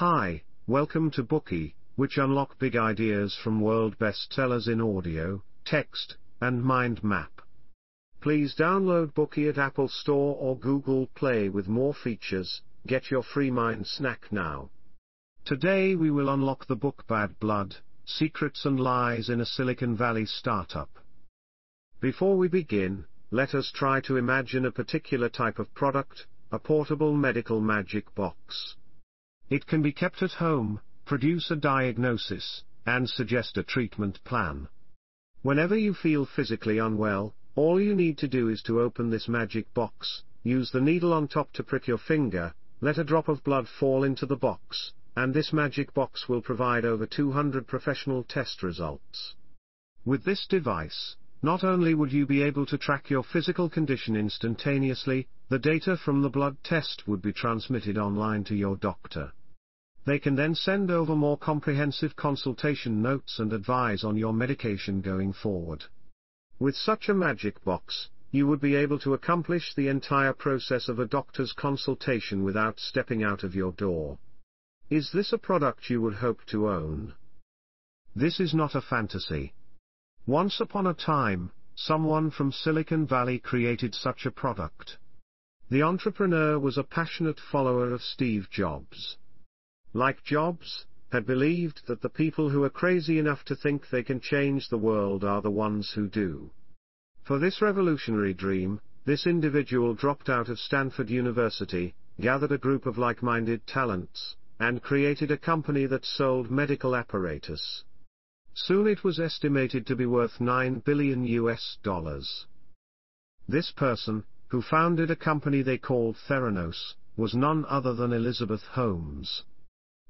Hi, welcome to Bookey, which unlock big ideas from world bestsellers in audio, text, and mind map. Please download Bookey at Apple Store or Google Play with more features. Get your free mind snack now. Today we will unlock the book Bad Blood Secrets and Lies in a Silicon Valley Startup. Before we begin, let us try to imagine a particular type of product, a portable medical magic box. It can be kept at home, produce a diagnosis, and suggest a treatment plan. Whenever you feel physically unwell, all you need to do is to open this magic box, use the needle on top to prick your finger, let a drop of blood fall into the box, and this magic box will provide over 200 professional test results. With this device, not only would you be able to track your physical condition instantaneously, the data from the blood test would be transmitted online to your doctor. They can then send over more comprehensive consultation notes and advise on your medication going forward. With such a magic box, you would be able to accomplish the entire process of a doctor's consultation without stepping out of your door. Is this a product you would hope to own? This is not a fantasy. Once upon a time, someone from Silicon Valley created such a product. The entrepreneur was a passionate follower of Steve Jobs. Like Jobs, had believed that the people who are crazy enough to think they can change the world are the ones who do. For this revolutionary dream, this individual dropped out of Stanford University, gathered a group of like-minded talents, and created a company that sold medical apparatus. Soon it was estimated to be worth 9 billion US dollars. This person, who founded a company they called Theranos, was none other than Elizabeth Holmes.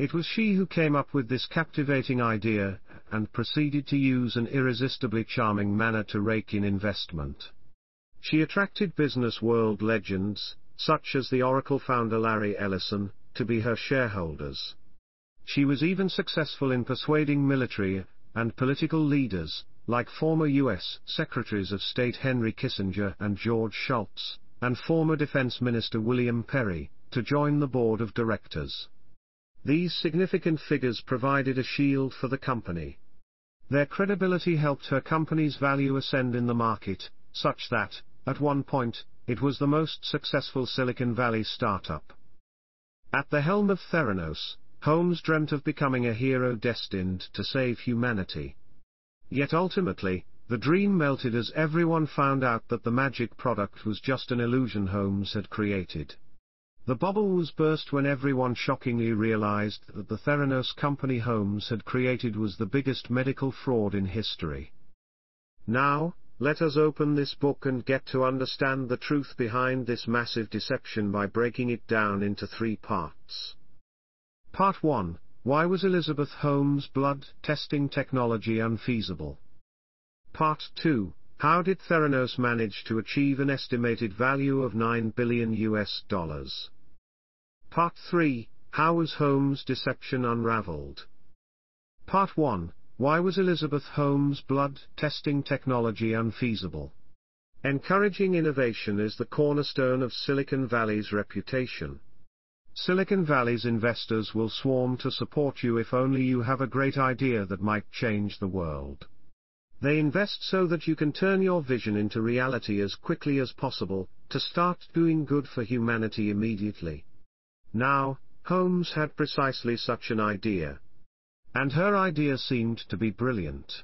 It was she who came up with this captivating idea, and proceeded to use an irresistibly charming manner to rake in investment. She attracted business world legends, such as the Oracle founder Larry Ellison, to be her shareholders. She was even successful in persuading military and political leaders, like former U.S. Secretaries of State Henry Kissinger and George Shultz, and former Defense Minister William Perry, to join the board of directors. These significant figures provided a shield for the company. Their credibility helped her company's value ascend in the market, such that, at one point, it was the most successful Silicon Valley startup. At the helm of Theranos, Holmes dreamt of becoming a hero destined to save humanity. Yet ultimately, the dream melted as everyone found out that the magic product was just an illusion Holmes had created. The bubble was burst when everyone shockingly realized that the Theranos company Holmes had created was the biggest medical fraud in history. Now, let us open this book and get to understand the truth behind this massive deception by breaking it down into three parts. Part 1 Why was Elizabeth Holmes' blood testing technology unfeasible? Part 2 How did Theranos manage to achieve an estimated value of 9 billion US dollars? Part 3 How was Holmes' deception unraveled? Part 1 why was Elizabeth Holmes' blood testing technology unfeasible? Encouraging innovation is the cornerstone of Silicon Valley's reputation. Silicon Valley's investors will swarm to support you if only you have a great idea that might change the world. They invest so that you can turn your vision into reality as quickly as possible, to start doing good for humanity immediately. Now, Holmes had precisely such an idea. And her idea seemed to be brilliant.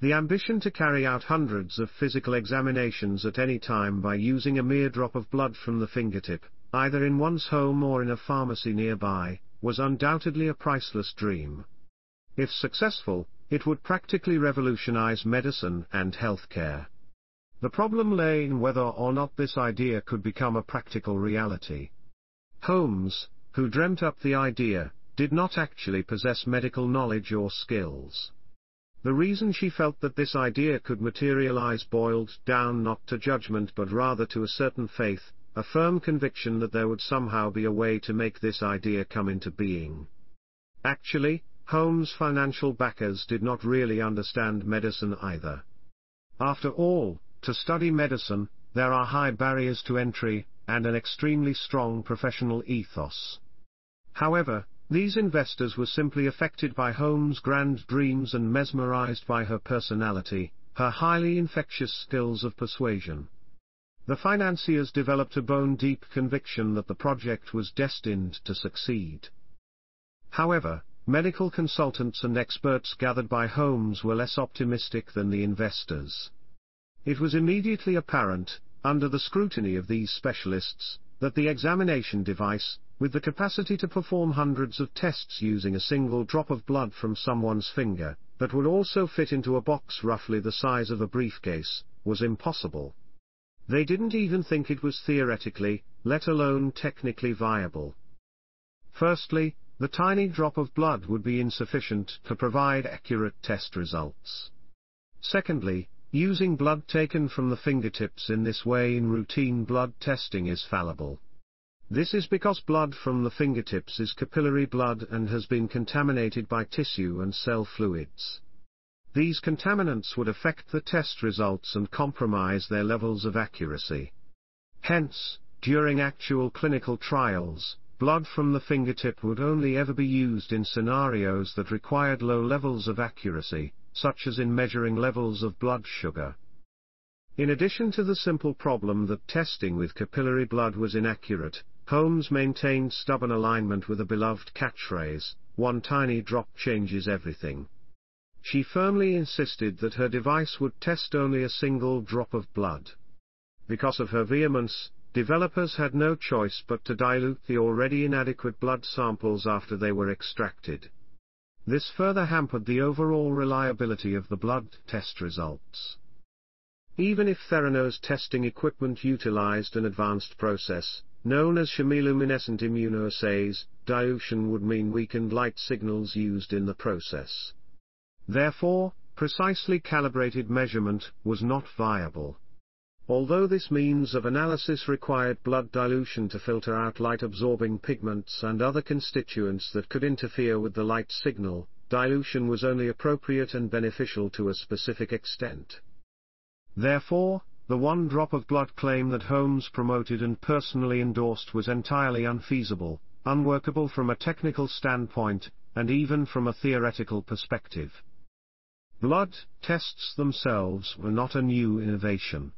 The ambition to carry out hundreds of physical examinations at any time by using a mere drop of blood from the fingertip, either in one's home or in a pharmacy nearby, was undoubtedly a priceless dream. If successful, it would practically revolutionize medicine and healthcare. The problem lay in whether or not this idea could become a practical reality. Holmes, who dreamt up the idea, did not actually possess medical knowledge or skills. The reason she felt that this idea could materialize boiled down not to judgment but rather to a certain faith, a firm conviction that there would somehow be a way to make this idea come into being. Actually, Holmes' financial backers did not really understand medicine either. After all, to study medicine, there are high barriers to entry, and an extremely strong professional ethos. However, these investors were simply affected by Holmes' grand dreams and mesmerized by her personality, her highly infectious skills of persuasion. The financiers developed a bone-deep conviction that the project was destined to succeed. However, medical consultants and experts gathered by Holmes were less optimistic than the investors. It was immediately apparent, under the scrutiny of these specialists, that the examination device, with the capacity to perform hundreds of tests using a single drop of blood from someone's finger, that would also fit into a box roughly the size of a briefcase, was impossible. They didn't even think it was theoretically, let alone technically viable. Firstly, the tiny drop of blood would be insufficient to provide accurate test results. Secondly, using blood taken from the fingertips in this way in routine blood testing is fallible. This is because blood from the fingertips is capillary blood and has been contaminated by tissue and cell fluids. These contaminants would affect the test results and compromise their levels of accuracy. Hence, during actual clinical trials, blood from the fingertip would only ever be used in scenarios that required low levels of accuracy, such as in measuring levels of blood sugar. In addition to the simple problem that testing with capillary blood was inaccurate, Holmes maintained stubborn alignment with a beloved catchphrase, one tiny drop changes everything she firmly insisted that her device would test only a single drop of blood. Because of her vehemence, developers had no choice but to dilute the already inadequate blood samples after they were extracted. This further hampered the overall reliability of the blood test results. Even if Theranos testing equipment utilized an advanced process, known as chemiluminescent immunoassays, dilution would mean weakened light signals used in the process. Therefore, precisely calibrated measurement was not viable. Although this means of analysis required blood dilution to filter out light-absorbing pigments and other constituents that could interfere with the light signal, dilution was only appropriate and beneficial to a specific extent. Therefore, the one drop of blood claim that Holmes promoted and personally endorsed was entirely unfeasible, unworkable from a technical standpoint, and even from a theoretical perspective. Blood tests themselves were not a new innovation.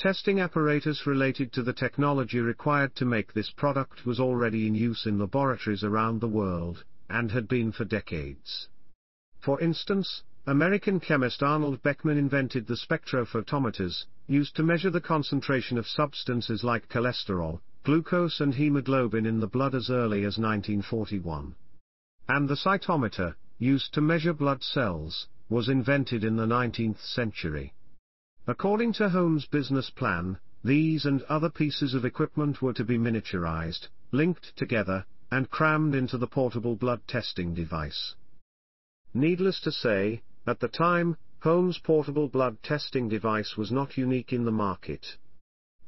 Testing apparatus related to the technology required to make this product was already in use in laboratories around the world, and had been for decades. For instance, American chemist Arnold Beckman invented the spectrophotometers, used to measure the concentration of substances like cholesterol, glucose and hemoglobin in the blood as early as 1941. And the cytometer, used to measure blood cells, was invented in the 19th century. According to Holmes' business plan, these and other pieces of equipment were to be miniaturized, linked together, and crammed into the portable blood testing device. Needless to say, at the time, Holmes' portable blood testing device was not unique in the market.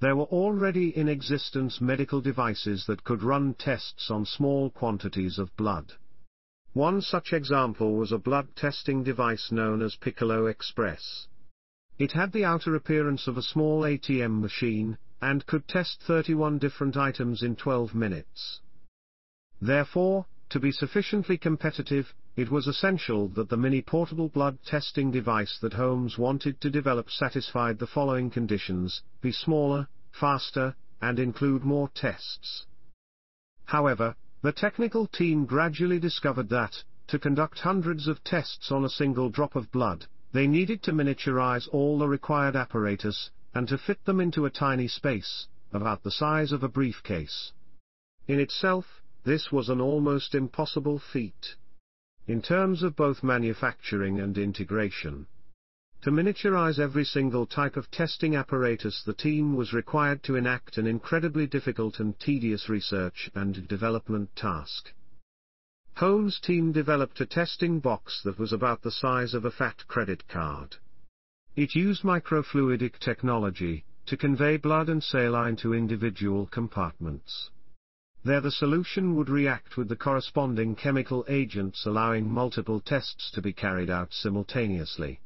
There were already in existence medical devices that could run tests on small quantities of blood. One such example was a blood testing device known as Piccolo Express. It had the outer appearance of a small ATM machine, and could test 31 different items in 12 minutes. Therefore, to be sufficiently competitive, it was essential that the mini portable blood testing device that Holmes wanted to develop satisfied the following conditions, be smaller, faster, and include more tests. However, the technical team gradually discovered that, to conduct hundreds of tests on a single drop of blood, they needed to miniaturize all the required apparatus, and to fit them into a tiny space, about the size of a briefcase. In itself, this was an almost impossible feat. In terms of both manufacturing and integration, to miniaturize every single type of testing apparatus the team was required to enact an incredibly difficult and tedious research and development task. Holmes' team developed a testing box that was about the size of a fat credit card. It used microfluidic technology, to convey blood and saline to individual compartments. There the solution would react with the corresponding chemical agents allowing multiple tests to be carried out simultaneously.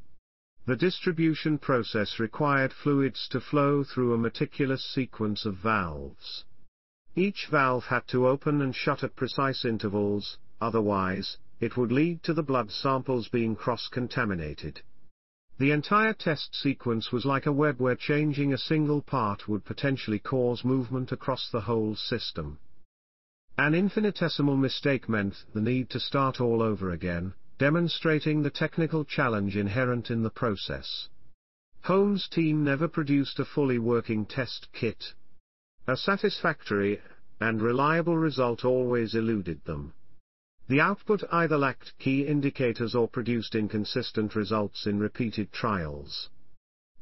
The distribution process required fluids to flow through a meticulous sequence of valves. Each valve had to open and shut at precise intervals, otherwise, it would lead to the blood samples being cross-contaminated. The entire test sequence was like a web where changing a single part would potentially cause movement across the whole system. An infinitesimal mistake meant the need to start all over again, demonstrating the technical challenge inherent in the process. Holmes' team never produced a fully working test kit. A satisfactory and reliable result always eluded them. The output either lacked key indicators or produced inconsistent results in repeated trials.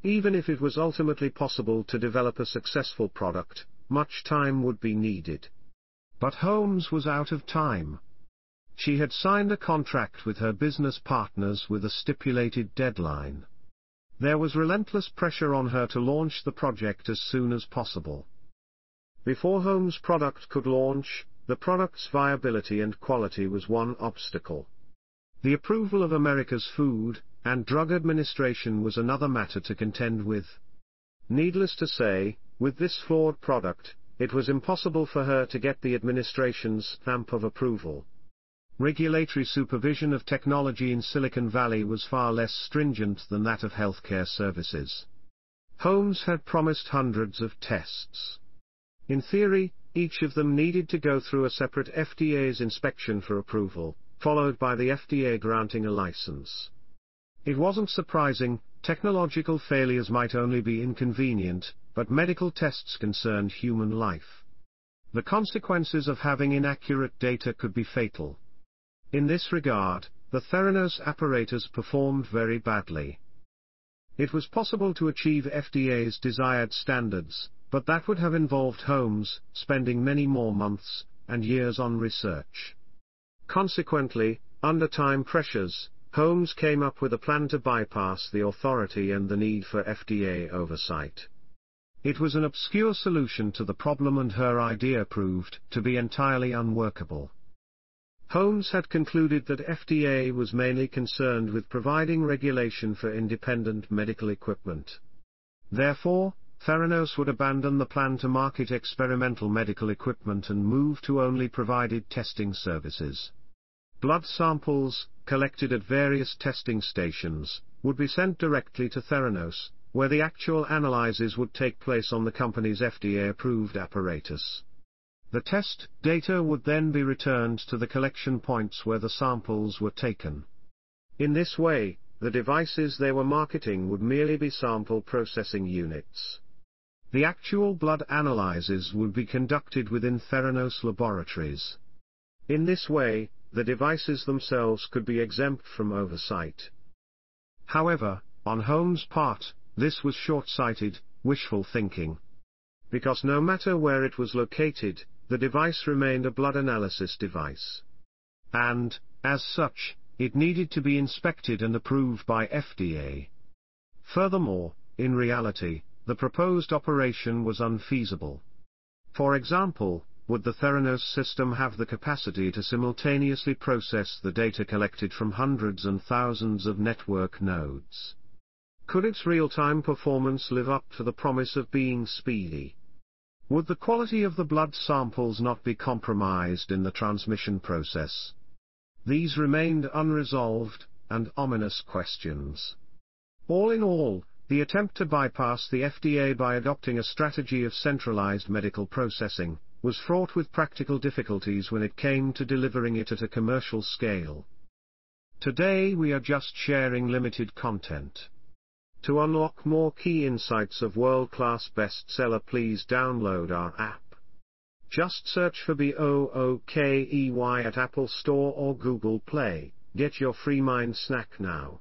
Even if it was ultimately possible to develop a successful product, much time would be needed. But Holmes was out of time. She had signed a contract with her business partners with a stipulated deadline. There was relentless pressure on her to launch the project as soon as possible. Before Holmes' product could launch, the product's viability and quality was one obstacle. The approval of America's Food and Drug Administration was another matter to contend with. Needless to say, with this flawed product, it was impossible for her to get the administration's stamp of approval. Regulatory supervision of technology in Silicon Valley was far less stringent than that of healthcare services. Holmes had promised hundreds of tests. In theory, each of them needed to go through a separate FDA's inspection for approval, followed by the FDA granting a license. It wasn't surprising, technological failures might only be inconvenient, but medical tests concerned human life. The consequences of having inaccurate data could be fatal. In this regard, the Theranos apparatus performed very badly. It was possible to achieve FDA's desired standards, but that would have involved Holmes spending many more months and years on research. Consequently, under time pressures, Holmes came up with a plan to bypass the authority and the need for FDA oversight. It was an obscure solution to the problem and her idea proved to be entirely unworkable. Holmes had concluded that FDA was mainly concerned with providing regulation for independent medical equipment. Therefore, Theranos would abandon the plan to market experimental medical equipment and move to only provided testing services. Blood samples, collected at various testing stations, would be sent directly to Theranos, where the actual analyses would take place on the company's FDA-approved apparatus. The test data would then be returned to the collection points where the samples were taken. In this way, the devices they were marketing would merely be sample processing units. The actual blood analyses would be conducted within Theranos laboratories. In this way, the devices themselves could be exempt from oversight. However, on Holmes' part, this was short-sighted, wishful thinking. Because no matter where it was located, the device remained a blood analysis device. And, as such, it needed to be inspected and approved by FDA. Furthermore, in reality, the proposed operation was unfeasible. For example, would the Theranos system have the capacity to simultaneously process the data collected from hundreds and thousands of network nodes? Could its real-time performance live up to the promise of being speedy? Would the quality of the blood samples not be compromised in the transmission process? These remained unresolved, and ominous questions. All in all, the attempt to bypass the FDA by adopting a strategy of centralized medical processing, was fraught with practical difficulties when it came to delivering it at a commercial scale. Today we are just sharing limited content. To unlock more key insights of world-class bestseller please download our app. Just search for B-O-O-K-E-Y at Apple Store or Google Play. Get your free mind snack now.